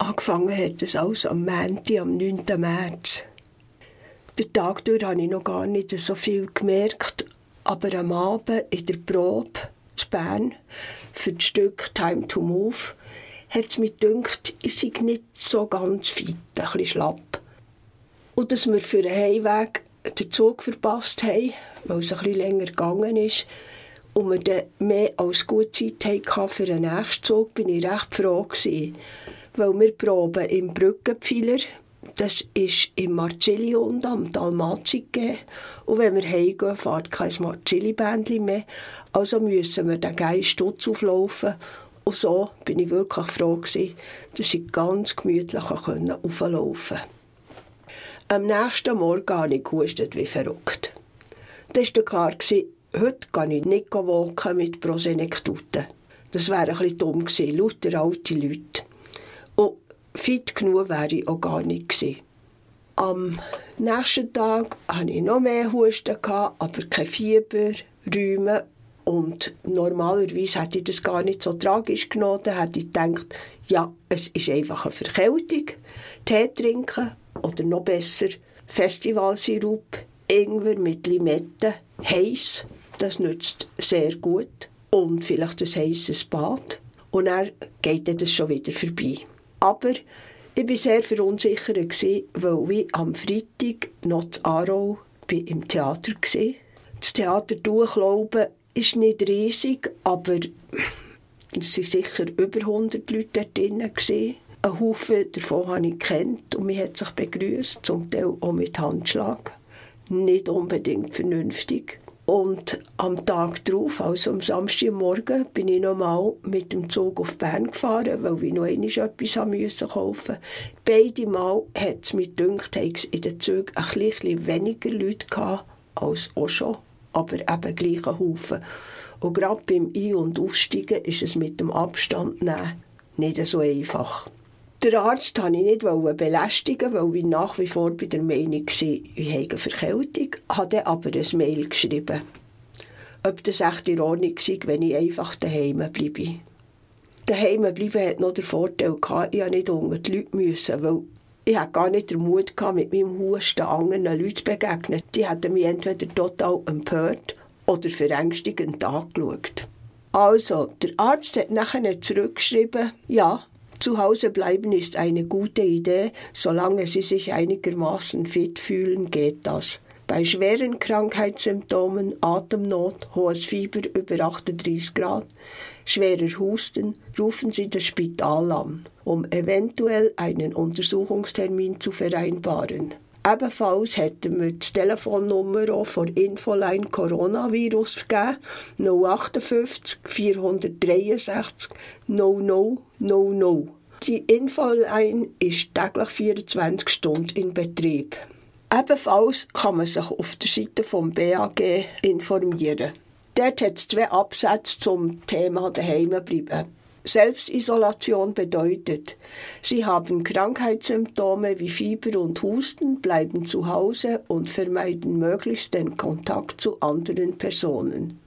Angefangen hat es alles am Montag, am 9. März. Den Tag durch habe ich noch gar nicht so viel gemerkt, aber am Abend in der Probe zu Bern für das Stück Time to Move hat es mir gedacht, ich sei nicht so ganz fit, ein bisschen schlapp. Und dass wir für den Heimweg den Zug verpasst haben, weil es ein bisschen länger gegangen ist, und wir dann mehr als gut Zeit hatten für den nächsten Zug, bin ich recht froh gewesen. Weil wir proben im Brückenpfeiler, das ist im Marcilliund am Dalmazi gegeben. Und wenn wir heimgehen, fährt kein Marcilli-Bändchen mehr. Also müssen wir den Stutz auflaufen. Und so bin ich wirklich froh gewesen, dass ich ganz gemütlich auflaufen konnte. Am nächsten Morgen habe ich gehustet wie verrückt. Das war klar, heute kann ich nicht walken mit Prosenektuten. Das wäre ein bisschen dumm gewesen, lauter alte Leute. Fit genug wäre ich auch gar nicht gewesen. Am nächsten Tag hatte ich noch mehr Husten, aber kein Fieber, Rheuma und normalerweise hätte ich das gar nicht so tragisch genommen. Da hätte ich gedacht, ja, es ist einfach eine Verkältung. Tee trinken oder noch besser Festivalsirup, Ingwer mit Limette, heiß, das nützt sehr gut. Und vielleicht ein heißes Bad. Und dann geht das schon wieder vorbei. Aber ich war sehr verunsichert, weil ich am Freitag noch zu Aarau im Theater war. Das Theater durchlaufen ist nicht riesig, aber es waren sicher über 100 Leute dort drin. Ein Haufen davon habe ich kennt und man hat sich begrüßt, zum Teil auch mit Handschlag. Nicht unbedingt vernünftig. Und am Tag darauf, also am Samstagmorgen, bin ich nochmal mit dem Zug auf Bern gefahren, weil ich noch einmal etwas haben müssen kaufen Beide Mal hat es mir gedacht, dass in den Zügen ein bisschen weniger Leute gehabt als auch schon, aber eben gleich ein Haufen. Und gerade beim Ein- und Aussteigen ist es mit dem Abstand nehmen nicht so einfach. Der Arzt wollte ich nicht belästigen, weil ich nach wie vor bei der Meinung war, ich habe eine Verkältung, habe aber ein Mail geschrieben. Ob das echt in Ordnung sei, wenn ich einfach daheim bleibe. Daheim bleiben hat noch den Vorteil ich musste nicht unter die Leute, müssen, weil ich hatte gar nicht den Mut, gehabt, mit meinem Husten anderen Leuten zu begegnen. Die hätten mich entweder total empört oder verängstigend angeschaut. Also, der Arzt hat nachher zurückgeschrieben, ja, zu Hause bleiben ist eine gute Idee, solange Sie sich einigermaßen fit fühlen, geht das. Bei schweren Krankheitssymptomen, Atemnot, hohes Fieber über 38 Grad, schwerer Husten, rufen Sie das Spital an, um eventuell einen Untersuchungstermin zu vereinbaren. Ebenfalls hätten wir die Telefonnummer von Infoline Coronavirus gegeben, 058 463 00 00. Die Infoline ist täglich 24 Stunden in Betrieb. Ebenfalls kann man sich auf der Seite vom BAG informieren. Dort hat es zwei Absätze zum Thema daheim bleiben. Selbstisolation bedeutet, Sie haben Krankheitssymptome wie Fieber und Husten, bleiben zu Hause und vermeiden möglichst den Kontakt zu anderen Personen.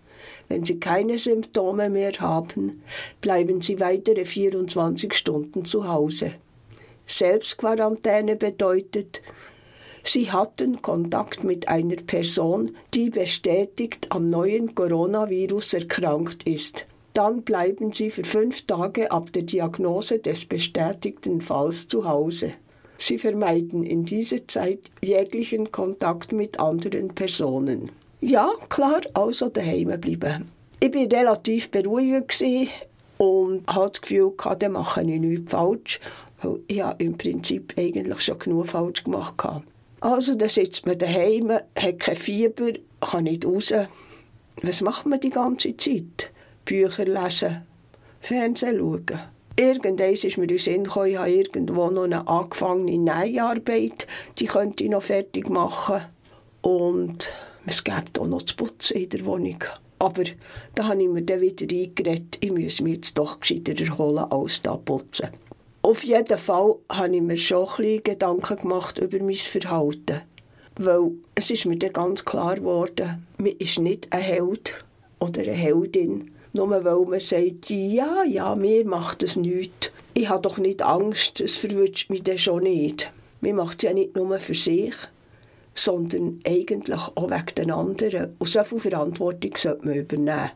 Wenn Sie keine Symptome mehr haben, bleiben Sie weitere 24 Stunden zu Hause. Selbstquarantäne bedeutet, Sie hatten Kontakt mit einer Person, die bestätigt am neuen Coronavirus erkrankt ist dann bleiben Sie für fünf Tage ab der Diagnose des bestätigten Falls zu Hause. Sie vermeiden in dieser Zeit jeglichen Kontakt mit anderen Personen. Ja, klar, also daheim bleiben. Ich war relativ beruhigt und hatte das Gefühl, dann mache ich nichts falsch, ich im Prinzip eigentlich schon genug falsch gemacht habe. Also, da sitzt man daheim, hat kein Fieber, kann nicht raus. Was macht man die ganze Zeit? Bücher lesen, Fernsehen schauen. Irgendwann ist mir in den Sinn gekommen, ich habe irgendwo noch eine angefangene Näharbeit, die könnte ich noch fertig machen. Und es gibt auch noch zu putzen in der Wohnung. Aber da habe ich mir dann wieder eingeredet, ich muss mich jetzt doch gescheiter erholen, als da putzen. Auf jeden Fall habe ich mir schon ein Gedanken gemacht über mein Verhalten. Weil es ist mir dann ganz klar geworden, man ist nicht ein Held oder eine Heldin, nur weil man sagt, ja, ja, mir macht es nichts. ich habe doch nicht Angst, es verwünscht mich dann schon nicht. Man macht es ja nicht nur für sich, sondern eigentlich auch wegen den anderen. Und so viel Verantwortung sollte man übernehmen.